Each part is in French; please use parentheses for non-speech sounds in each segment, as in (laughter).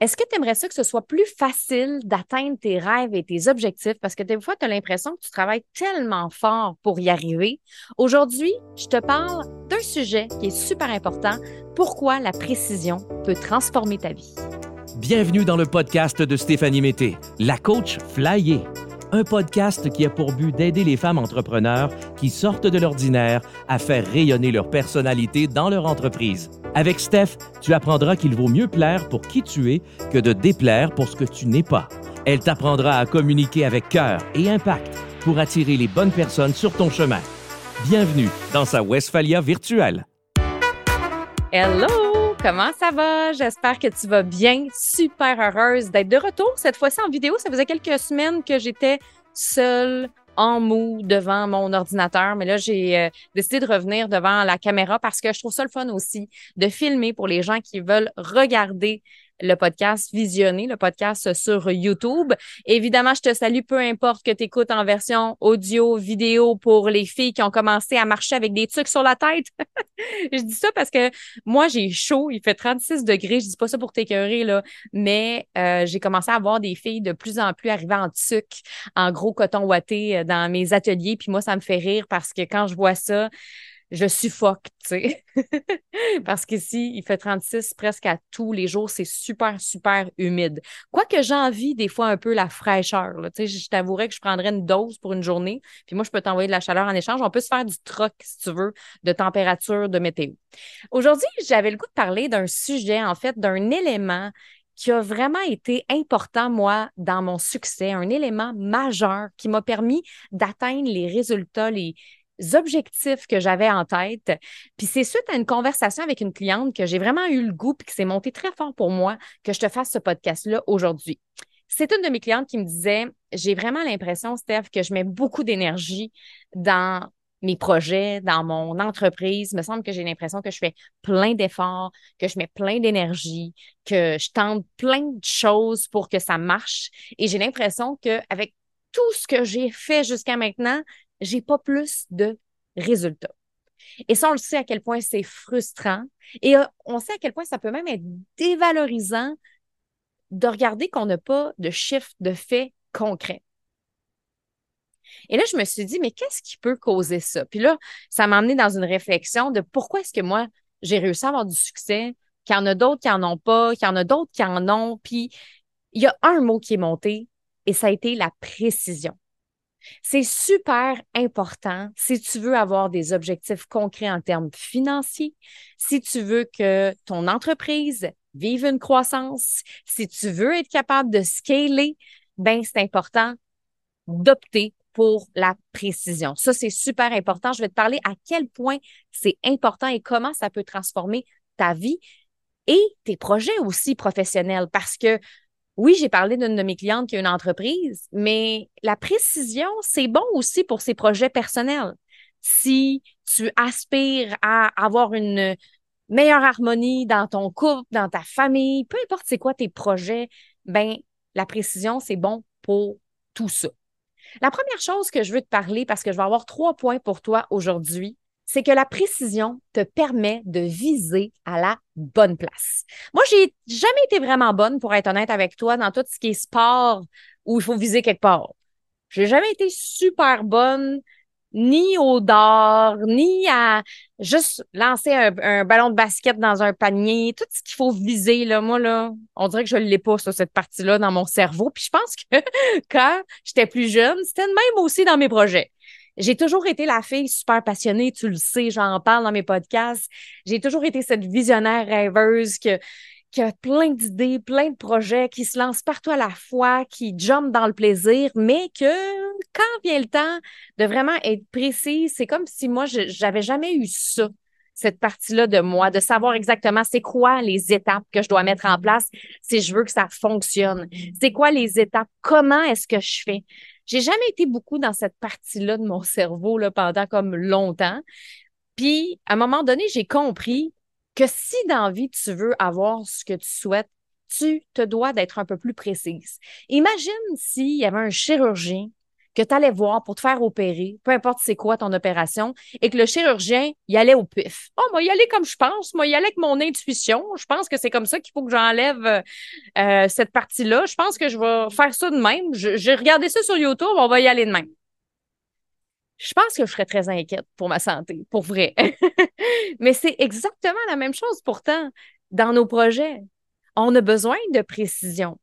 Est-ce que tu aimerais ça que ce soit plus facile d'atteindre tes rêves et tes objectifs? Parce que des fois, tu as l'impression que tu travailles tellement fort pour y arriver. Aujourd'hui, je te parle d'un sujet qui est super important. Pourquoi la précision peut transformer ta vie? Bienvenue dans le podcast de Stéphanie Mété, la coach flyée un podcast qui a pour but d'aider les femmes entrepreneurs qui sortent de l'ordinaire à faire rayonner leur personnalité dans leur entreprise. Avec Steph, tu apprendras qu'il vaut mieux plaire pour qui tu es que de déplaire pour ce que tu n'es pas. Elle t'apprendra à communiquer avec cœur et impact pour attirer les bonnes personnes sur ton chemin. Bienvenue dans sa Westphalia virtuelle. Hello! Comment ça va? J'espère que tu vas bien. Super heureuse d'être de retour cette fois-ci en vidéo. Ça faisait quelques semaines que j'étais seule en mou devant mon ordinateur, mais là, j'ai euh, décidé de revenir devant la caméra parce que je trouve ça le fun aussi de filmer pour les gens qui veulent regarder le podcast Visionner, le podcast sur YouTube. Évidemment, je te salue, peu importe que tu écoutes en version audio, vidéo pour les filles qui ont commencé à marcher avec des trucs sur la tête. (laughs) je dis ça parce que moi, j'ai chaud, il fait 36 degrés. Je dis pas ça pour t'écœurer, là, mais euh, j'ai commencé à voir des filles de plus en plus arriver en tuc, en gros coton ouaté euh, dans mes ateliers. Puis moi, ça me fait rire parce que quand je vois ça, je suffoque, tu sais. (laughs) Parce qu'ici, il fait 36 presque à tous les jours. C'est super, super humide. Quoique j'ai envie des fois un peu la fraîcheur. Tu sais, je t'avouerais que je prendrais une dose pour une journée. Puis moi, je peux t'envoyer de la chaleur en échange. On peut se faire du troc, si tu veux, de température, de météo. Aujourd'hui, j'avais le goût de parler d'un sujet, en fait, d'un élément qui a vraiment été important, moi, dans mon succès, un élément majeur qui m'a permis d'atteindre les résultats, les, objectifs que j'avais en tête. Puis c'est suite à une conversation avec une cliente que j'ai vraiment eu le goût puis que c'est monté très fort pour moi que je te fasse ce podcast-là aujourd'hui. C'est une de mes clientes qui me disait, j'ai vraiment l'impression, Steph, que je mets beaucoup d'énergie dans mes projets, dans mon entreprise. Il me semble que j'ai l'impression que je fais plein d'efforts, que je mets plein d'énergie, que je tente plein de choses pour que ça marche. Et j'ai l'impression qu'avec tout ce que j'ai fait jusqu'à maintenant, j'ai pas plus de résultats. Et ça, on le sait à quel point c'est frustrant. Et euh, on sait à quel point ça peut même être dévalorisant de regarder qu'on n'a pas de chiffres, de faits concrets. Et là, je me suis dit, mais qu'est-ce qui peut causer ça? Puis là, ça m'a amené dans une réflexion de pourquoi est-ce que moi, j'ai réussi à avoir du succès, qu'il y en a d'autres qui n'en ont pas, qu'il y en a d'autres qui en ont. Puis il y a un mot qui est monté et ça a été la précision. C'est super important si tu veux avoir des objectifs concrets en termes financiers, si tu veux que ton entreprise vive une croissance, si tu veux être capable de scaler, ben c'est important d'opter pour la précision. Ça, c'est super important. Je vais te parler à quel point c'est important et comment ça peut transformer ta vie et tes projets aussi professionnels parce que oui, j'ai parlé d'une de mes clientes qui a une entreprise, mais la précision, c'est bon aussi pour ses projets personnels. Si tu aspires à avoir une meilleure harmonie dans ton couple, dans ta famille, peu importe c'est quoi tes projets, ben la précision, c'est bon pour tout ça. La première chose que je veux te parler, parce que je vais avoir trois points pour toi aujourd'hui, c'est que la précision te permet de viser à la bonne place. Moi, j'ai jamais été vraiment bonne, pour être honnête avec toi, dans tout ce qui est sport où il faut viser quelque part. J'ai jamais été super bonne ni au dard, ni à juste lancer un, ballon de basket dans un panier, tout ce qu'il faut viser, là, moi, là, on dirait que je l'ai pas, sur cette partie-là, dans mon cerveau. Puis je pense que (laughs) quand j'étais plus jeune, c'était même aussi dans mes projets. J'ai toujours été la fille super passionnée, tu le sais, j'en parle dans mes podcasts. J'ai toujours été cette visionnaire rêveuse qui a plein d'idées, plein de projets, qui se lancent partout à la fois, qui jump dans le plaisir, mais que quand vient le temps de vraiment être précis, c'est comme si moi, j'avais jamais eu ça cette partie-là de moi, de savoir exactement c'est quoi les étapes que je dois mettre en place si je veux que ça fonctionne. C'est quoi les étapes? Comment est-ce que je fais? J'ai jamais été beaucoup dans cette partie-là de mon cerveau là, pendant comme longtemps. Puis, à un moment donné, j'ai compris que si dans vie, tu veux avoir ce que tu souhaites, tu te dois d'être un peu plus précise. Imagine s'il y avait un chirurgien que tu allais voir pour te faire opérer, peu importe c'est quoi ton opération, et que le chirurgien y allait au pif. Oh, moi, y aller comme je pense, moi, y aller avec mon intuition. Je pense que c'est comme ça qu'il faut que j'enlève euh, euh, cette partie-là. Je pense que je vais faire ça de même. J'ai regardé ça sur YouTube, on va y aller de même. Je pense que je serais très inquiète pour ma santé, pour vrai. (laughs) Mais c'est exactement la même chose pourtant dans nos projets. On a besoin de précision.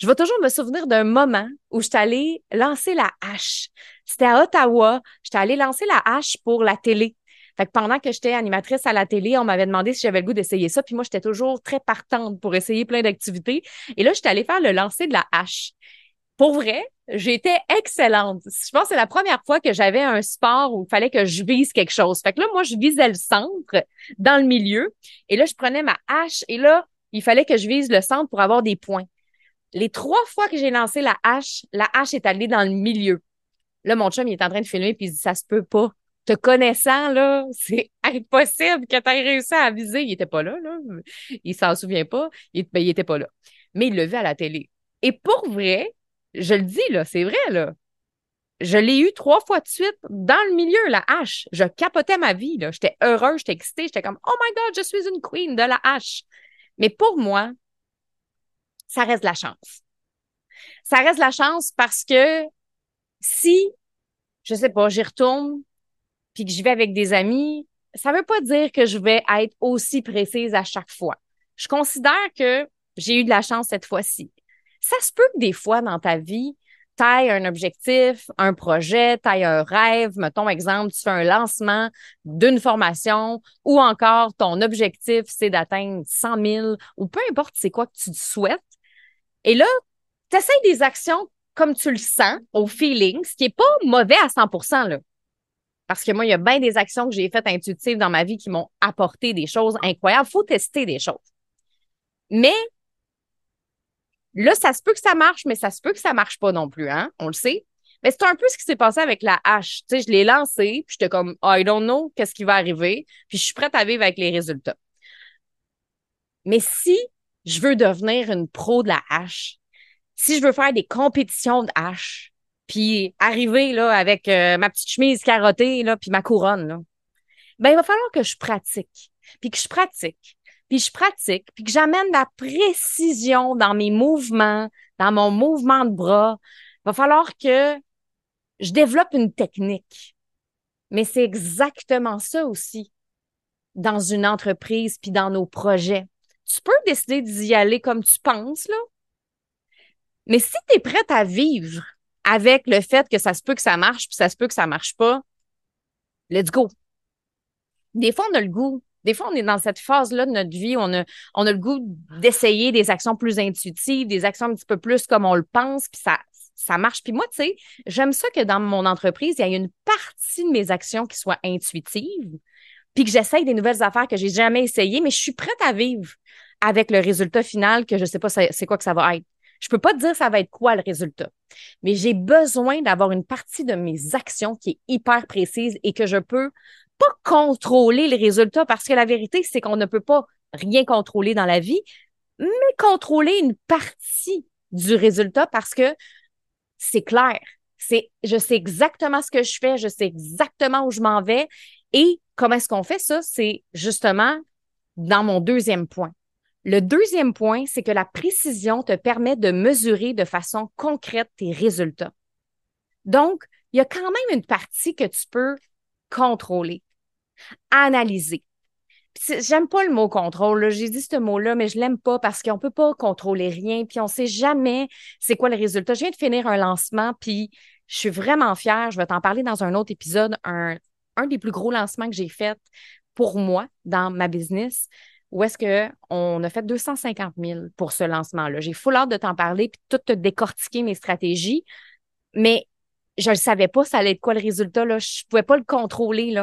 Je vais toujours me souvenir d'un moment où je suis allée lancer la hache. C'était à Ottawa. J'étais allée lancer la hache pour la télé. Fait que pendant que j'étais animatrice à la télé, on m'avait demandé si j'avais le goût d'essayer ça. Puis moi, j'étais toujours très partante pour essayer plein d'activités. Et là, j'étais allée faire le lancer de la hache. Pour vrai, j'étais excellente. Je pense que c'est la première fois que j'avais un sport où il fallait que je vise quelque chose. Fait que là, moi, je visais le centre dans le milieu. Et là, je prenais ma hache et là, il fallait que je vise le centre pour avoir des points. Les trois fois que j'ai lancé la hache, la hache est allée dans le milieu. Là, mon chum, il est en train de filmer, puis il dit, ça se peut pas. Te connaissant, là, (laughs) c'est impossible que tu aies réussi à viser. Il était pas là, là. Il s'en souvient pas. Il, ben, il pas là. Mais il l'a vu à la télé. Et pour vrai, je le dis, là, c'est vrai, là. Je l'ai eu trois fois de suite dans le milieu, la hache. Je capotais ma vie, là. J'étais heureuse, j'étais excitée, j'étais comme, oh my God, je suis une queen de la hache. Mais pour moi, ça reste la chance. Ça reste la chance parce que si, je sais pas, j'y retourne puis que j'y vais avec des amis, ça veut pas dire que je vais être aussi précise à chaque fois. Je considère que j'ai eu de la chance cette fois-ci. Ça se peut que des fois dans ta vie, tu un objectif, un projet, tu un rêve, mettons exemple, tu fais un lancement d'une formation ou encore ton objectif, c'est d'atteindre 100 000 ou peu importe c'est quoi que tu souhaites. Et là, tu essaies des actions comme tu le sens, au feeling, ce qui n'est pas mauvais à 100 là. Parce que moi, il y a bien des actions que j'ai faites intuitives dans ma vie qui m'ont apporté des choses incroyables. Il faut tester des choses. Mais là, ça se peut que ça marche, mais ça se peut que ça marche pas non plus, hein? On le sait. Mais c'est un peu ce qui s'est passé avec la hache. Tu sais, je l'ai lancée, puis j'étais comme, I don't know qu'est-ce qui va arriver, puis je suis prête à vivre avec les résultats. Mais si je veux devenir une pro de la hache, si je veux faire des compétitions de hache, puis arriver là avec euh, ma petite chemise carottée là, puis ma couronne, là, ben il va falloir que je pratique, puis que je pratique, puis je pratique, puis que j'amène la précision dans mes mouvements, dans mon mouvement de bras. Il va falloir que je développe une technique. Mais c'est exactement ça aussi dans une entreprise puis dans nos projets tu peux décider d'y aller comme tu penses, là. Mais si tu es prête à vivre avec le fait que ça se peut que ça marche, puis ça se peut que ça marche pas, let's go. Des fois, on a le goût. Des fois, on est dans cette phase-là de notre vie, on a, on a le goût d'essayer des actions plus intuitives, des actions un petit peu plus comme on le pense, puis ça, ça marche. Puis moi, tu sais, j'aime ça que dans mon entreprise, il y a une partie de mes actions qui soient intuitives, puis que j'essaye des nouvelles affaires que j'ai jamais essayées, mais je suis prête à vivre avec le résultat final que je sais pas c'est quoi que ça va être. Je peux pas te dire ça va être quoi le résultat, mais j'ai besoin d'avoir une partie de mes actions qui est hyper précise et que je peux pas contrôler le résultat parce que la vérité, c'est qu'on ne peut pas rien contrôler dans la vie, mais contrôler une partie du résultat parce que c'est clair. C'est, je sais exactement ce que je fais, je sais exactement où je m'en vais et Comment est-ce qu'on fait ça? C'est justement dans mon deuxième point. Le deuxième point, c'est que la précision te permet de mesurer de façon concrète tes résultats. Donc, il y a quand même une partie que tu peux contrôler, analyser. J'aime pas le mot contrôle. J'ai dit ce mot-là, mais je l'aime pas parce qu'on peut pas contrôler rien, puis on sait jamais c'est quoi le résultat. Je viens de finir un lancement, puis je suis vraiment fière. Je vais t'en parler dans un autre épisode, un des plus gros lancements que j'ai fait pour moi dans ma business, où est-ce qu'on a fait 250 000 pour ce lancement-là. J'ai full hâte de t'en parler puis tout te décortiquer mes stratégies, mais je ne savais pas ça allait être quoi le résultat. Je ne pouvais pas le contrôler.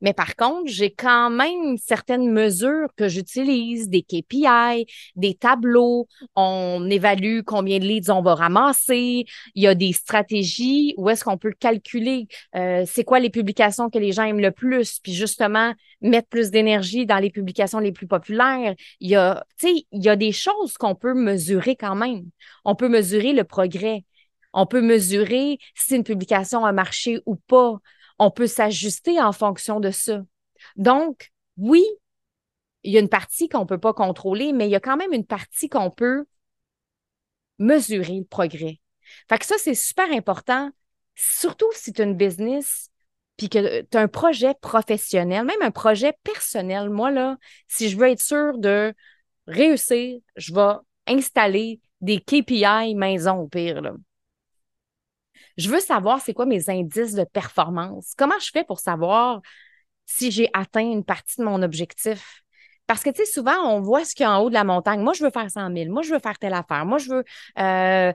Mais par contre, j'ai quand même certaines mesures que j'utilise, des KPI, des tableaux. On évalue combien de leads on va ramasser. Il y a des stratégies où est-ce qu'on peut calculer euh, c'est quoi les publications que les gens aiment le plus, puis justement mettre plus d'énergie dans les publications les plus populaires. Il y a, tu sais, il y a des choses qu'on peut mesurer quand même. On peut mesurer le progrès. On peut mesurer si une publication a marché ou pas. On peut s'ajuster en fonction de ça. Donc, oui, il y a une partie qu'on ne peut pas contrôler, mais il y a quand même une partie qu'on peut mesurer le progrès. Fait que ça, c'est super important, surtout si tu as une business puis que tu as un projet professionnel, même un projet personnel. Moi, là, si je veux être sûr de réussir, je vais installer des KPI maison au pire. Je veux savoir c'est quoi mes indices de performance. Comment je fais pour savoir si j'ai atteint une partie de mon objectif? Parce que, tu sais, souvent, on voit ce qu'il y a en haut de la montagne. Moi, je veux faire 100 000. Moi, je veux faire telle affaire. Moi, je veux euh,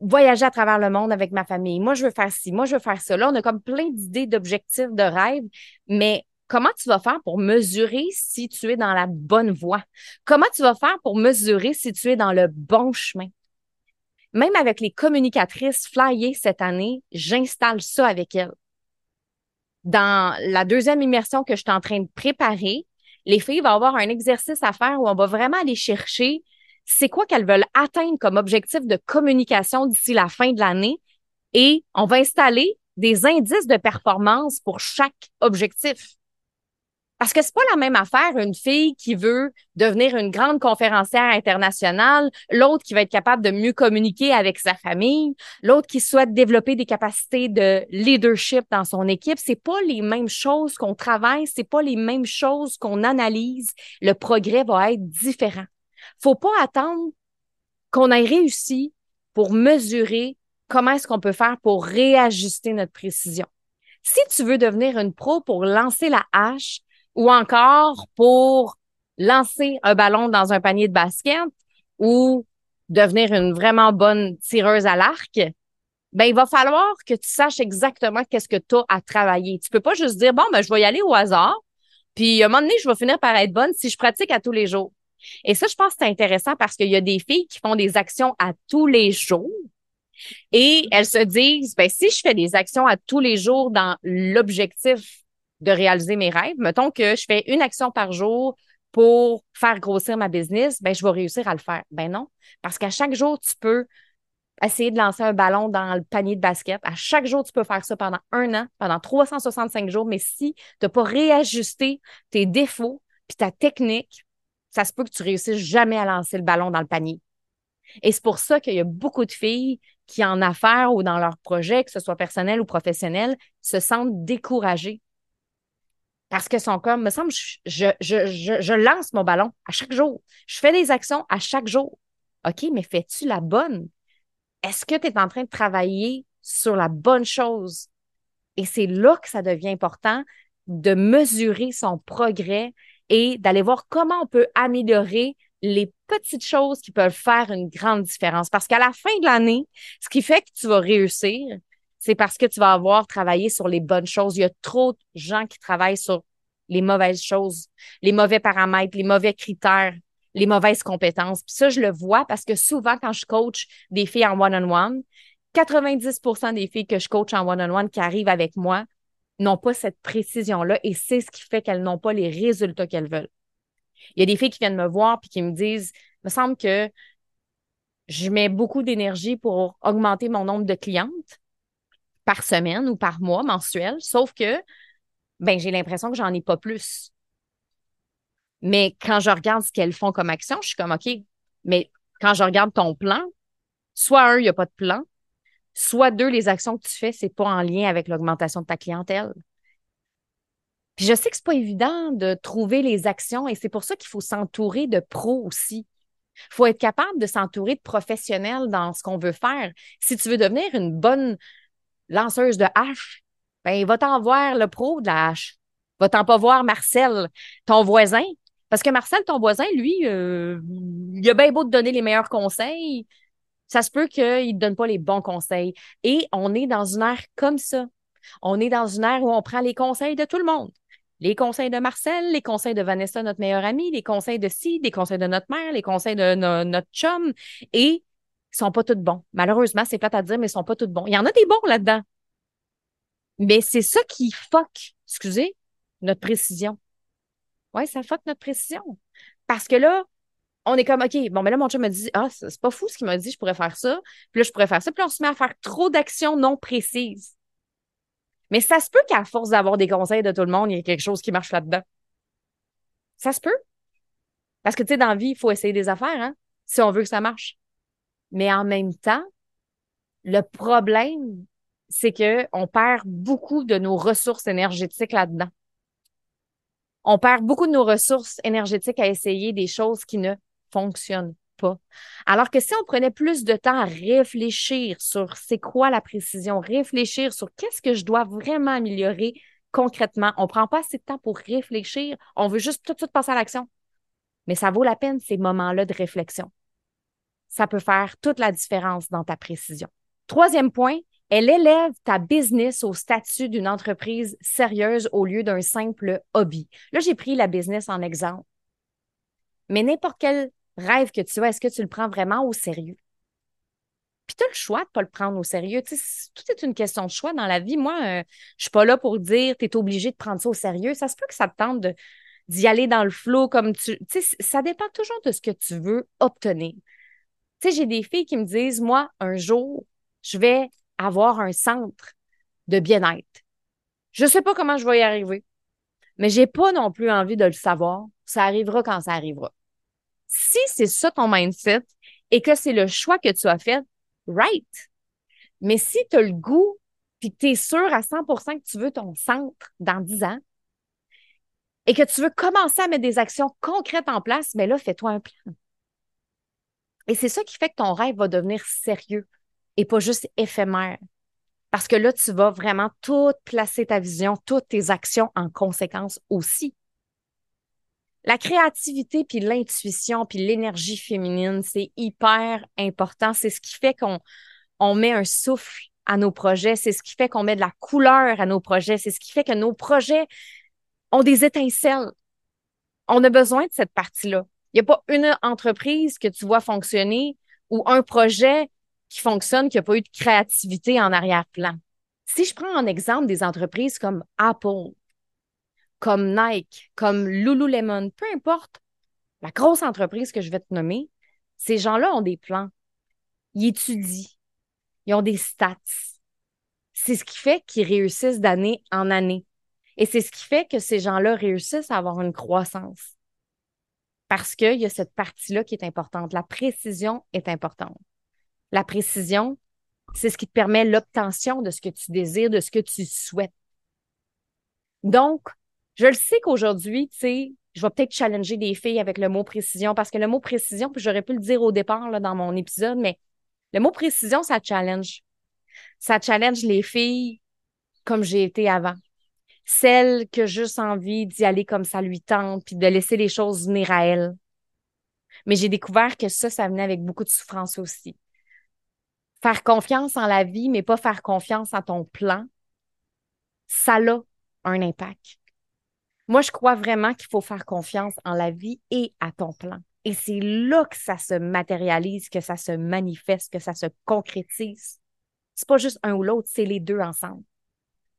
voyager à travers le monde avec ma famille. Moi, je veux faire ci. Moi, je veux faire cela. On a comme plein d'idées, d'objectifs, de rêves. Mais comment tu vas faire pour mesurer si tu es dans la bonne voie? Comment tu vas faire pour mesurer si tu es dans le bon chemin? Même avec les communicatrices flyées cette année, j'installe ça avec elles. Dans la deuxième immersion que je suis en train de préparer, les filles vont avoir un exercice à faire où on va vraiment aller chercher c'est quoi qu'elles veulent atteindre comme objectif de communication d'ici la fin de l'année et on va installer des indices de performance pour chaque objectif. Parce que c'est pas la même affaire une fille qui veut devenir une grande conférencière internationale, l'autre qui va être capable de mieux communiquer avec sa famille, l'autre qui souhaite développer des capacités de leadership dans son équipe, c'est pas les mêmes choses qu'on travaille, c'est pas les mêmes choses qu'on analyse, le progrès va être différent. Faut pas attendre qu'on ait réussi pour mesurer comment est-ce qu'on peut faire pour réajuster notre précision. Si tu veux devenir une pro pour lancer la hache, ou encore pour lancer un ballon dans un panier de basket ou devenir une vraiment bonne tireuse à l'arc, ben il va falloir que tu saches exactement qu'est-ce que tu as à travailler. Tu peux pas juste dire bon ben je vais y aller au hasard, puis à un moment donné je vais finir par être bonne si je pratique à tous les jours. Et ça je pense que c'est intéressant parce qu'il y a des filles qui font des actions à tous les jours et elles se disent ben si je fais des actions à tous les jours dans l'objectif de réaliser mes rêves. Mettons que je fais une action par jour pour faire grossir ma business, ben, je vais réussir à le faire. Ben non, parce qu'à chaque jour, tu peux essayer de lancer un ballon dans le panier de basket. À chaque jour, tu peux faire ça pendant un an, pendant 365 jours. Mais si tu n'as pas réajusté tes défauts puis ta technique, ça se peut que tu réussisses jamais à lancer le ballon dans le panier. Et c'est pour ça qu'il y a beaucoup de filles qui, en affaires ou dans leur projet, que ce soit personnel ou professionnel, se sentent découragées parce que son corps, me semble, je, je, lance mon ballon à chaque jour. Je fais des actions à chaque jour. OK, mais fais-tu la bonne? Est-ce que tu es en train de travailler sur la bonne chose? Et c'est là que ça devient important de mesurer son progrès et d'aller voir comment on peut améliorer les petites choses qui peuvent faire une grande différence. Parce qu'à la fin de l'année, ce qui fait que tu vas réussir, c'est parce que tu vas avoir travaillé sur les bonnes choses. Il y a trop de gens qui travaillent sur les mauvaises choses, les mauvais paramètres, les mauvais critères, les mauvaises compétences. Puis ça, je le vois parce que souvent, quand je coach des filles en one-on-one, 90% des filles que je coach en one-on-one qui arrivent avec moi n'ont pas cette précision-là et c'est ce qui fait qu'elles n'ont pas les résultats qu'elles veulent. Il y a des filles qui viennent me voir puis qui me disent, me semble que je mets beaucoup d'énergie pour augmenter mon nombre de clientes, par semaine ou par mois mensuel, sauf que ben j'ai l'impression que j'en ai pas plus. Mais quand je regarde ce qu'elles font comme action, je suis comme OK, mais quand je regarde ton plan, soit un, il n'y a pas de plan, soit deux, les actions que tu fais, c'est pas en lien avec l'augmentation de ta clientèle. Puis je sais que c'est pas évident de trouver les actions et c'est pour ça qu'il faut s'entourer de pros aussi. Il faut être capable de s'entourer de professionnels dans ce qu'on veut faire. Si tu veux devenir une bonne lanceuse de hache, ben, va-t'en voir le pro de la hache. Va-t'en pas voir Marcel, ton voisin. Parce que Marcel, ton voisin, lui, euh, il a bien beau te donner les meilleurs conseils. Ça se peut qu'il ne donne pas les bons conseils. Et on est dans une ère comme ça. On est dans une ère où on prend les conseils de tout le monde. Les conseils de Marcel, les conseils de Vanessa, notre meilleure amie, les conseils de Si, les conseils de notre mère, les conseils de notre chum. Et ils sont pas tous bons. Malheureusement, c'est plate à dire, mais ils sont pas tous bons. Il y en a des bons là-dedans. Mais c'est ça qui fuck, excusez, notre précision. Ouais, ça fuck notre précision. Parce que là, on est comme, OK, bon, mais là, mon chum me dit, ah, c'est pas fou ce qu'il m'a dit, je pourrais faire ça. Puis là, je pourrais faire ça. Puis on se met à faire trop d'actions non précises. Mais ça se peut qu'à force d'avoir des conseils de tout le monde, il y ait quelque chose qui marche là-dedans. Ça se peut. Parce que, tu sais, dans la vie, il faut essayer des affaires, hein, si on veut que ça marche. Mais en même temps, le problème, c'est que on perd beaucoup de nos ressources énergétiques là-dedans. On perd beaucoup de nos ressources énergétiques à essayer des choses qui ne fonctionnent pas. Alors que si on prenait plus de temps à réfléchir sur c'est quoi la précision, réfléchir sur qu'est-ce que je dois vraiment améliorer concrètement, on prend pas assez de temps pour réfléchir, on veut juste tout de suite passer à l'action. Mais ça vaut la peine ces moments-là de réflexion. Ça peut faire toute la différence dans ta précision. Troisième point, elle élève ta business au statut d'une entreprise sérieuse au lieu d'un simple hobby. Là, j'ai pris la business en exemple. Mais n'importe quel rêve que tu as, est-ce que tu le prends vraiment au sérieux? Puis tu as le choix de ne pas le prendre au sérieux. tout est une question de choix dans la vie. Moi, euh, je suis pas là pour dire tu es obligé de prendre ça au sérieux. Ça se peut que ça te tente d'y aller dans le flot comme tu. Ça dépend toujours de ce que tu veux obtenir. J'ai des filles qui me disent, moi, un jour, je vais avoir un centre de bien-être. Je ne sais pas comment je vais y arriver, mais j'ai pas non plus envie de le savoir. Ça arrivera quand ça arrivera. Si c'est ça ton mindset et que c'est le choix que tu as fait, right. Mais si tu as le goût puis que tu es sûr à 100% que tu veux ton centre dans 10 ans et que tu veux commencer à mettre des actions concrètes en place, mais là, fais-toi un plan. Et c'est ça qui fait que ton rêve va devenir sérieux et pas juste éphémère. Parce que là, tu vas vraiment tout placer ta vision, toutes tes actions en conséquence aussi. La créativité, puis l'intuition, puis l'énergie féminine, c'est hyper important. C'est ce qui fait qu'on on met un souffle à nos projets. C'est ce qui fait qu'on met de la couleur à nos projets. C'est ce qui fait que nos projets ont des étincelles. On a besoin de cette partie-là. Il n'y a pas une entreprise que tu vois fonctionner ou un projet qui fonctionne, qui n'a pas eu de créativité en arrière-plan. Si je prends en exemple des entreprises comme Apple, comme Nike, comme Lululemon, peu importe la grosse entreprise que je vais te nommer, ces gens-là ont des plans. Ils étudient. Ils ont des stats. C'est ce qui fait qu'ils réussissent d'année en année. Et c'est ce qui fait que ces gens-là réussissent à avoir une croissance. Parce qu'il y a cette partie-là qui est importante. La précision est importante. La précision, c'est ce qui te permet l'obtention de ce que tu désires, de ce que tu souhaites. Donc, je le sais qu'aujourd'hui, tu sais, je vais peut-être challenger des filles avec le mot précision parce que le mot précision, puis j'aurais pu le dire au départ là, dans mon épisode, mais le mot précision, ça challenge. Ça challenge les filles comme j'ai été avant. Celles que juste envie d'y aller comme ça lui tente, puis de laisser les choses venir à elles. Mais j'ai découvert que ça, ça venait avec beaucoup de souffrance aussi faire confiance en la vie, mais pas faire confiance en ton plan, ça a un impact. Moi, je crois vraiment qu'il faut faire confiance en la vie et à ton plan. Et c'est là que ça se matérialise, que ça se manifeste, que ça se concrétise. C'est pas juste un ou l'autre, c'est les deux ensemble.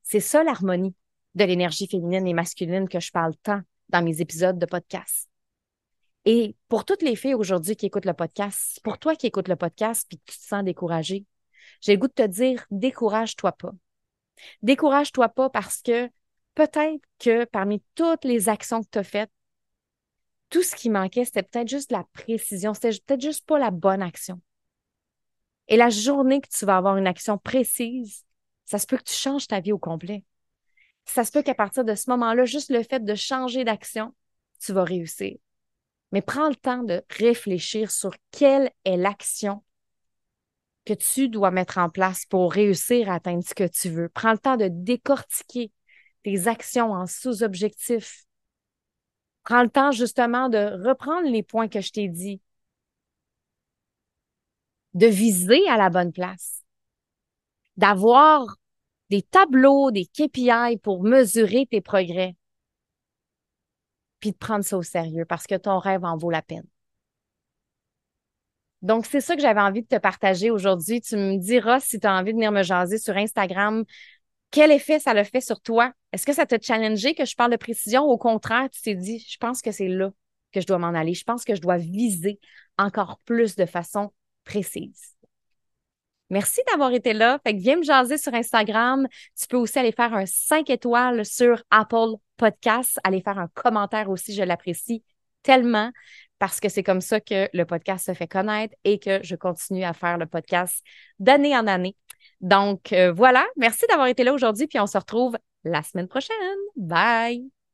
C'est ça l'harmonie de l'énergie féminine et masculine que je parle tant dans mes épisodes de podcast. Et pour toutes les filles aujourd'hui qui écoutent le podcast, pour toi qui écoutes le podcast puis que tu te sens découragée, j'ai le goût de te dire, décourage-toi pas. Décourage-toi pas parce que peut-être que parmi toutes les actions que tu as faites, tout ce qui manquait, c'était peut-être juste la précision, c'était peut-être juste pas la bonne action. Et la journée que tu vas avoir une action précise, ça se peut que tu changes ta vie au complet. Ça se peut qu'à partir de ce moment-là, juste le fait de changer d'action, tu vas réussir. Mais prends le temps de réfléchir sur quelle est l'action que tu dois mettre en place pour réussir à atteindre ce que tu veux. Prends le temps de décortiquer tes actions en sous-objectifs. Prends le temps justement de reprendre les points que je t'ai dit, de viser à la bonne place, d'avoir des tableaux, des KPI pour mesurer tes progrès puis de prendre ça au sérieux parce que ton rêve en vaut la peine. Donc, c'est ça que j'avais envie de te partager aujourd'hui. Tu me diras si tu as envie de venir me jaser sur Instagram. Quel effet ça le fait sur toi? Est-ce que ça t'a challengé que je parle de précision? Au contraire, tu t'es dit, je pense que c'est là que je dois m'en aller. Je pense que je dois viser encore plus de façon précise. Merci d'avoir été là. Fait que viens me jaser sur Instagram. Tu peux aussi aller faire un 5 étoiles sur Apple Podcasts. Aller faire un commentaire aussi, je l'apprécie tellement parce que c'est comme ça que le podcast se fait connaître et que je continue à faire le podcast d'année en année. Donc euh, voilà, merci d'avoir été là aujourd'hui, puis on se retrouve la semaine prochaine. Bye!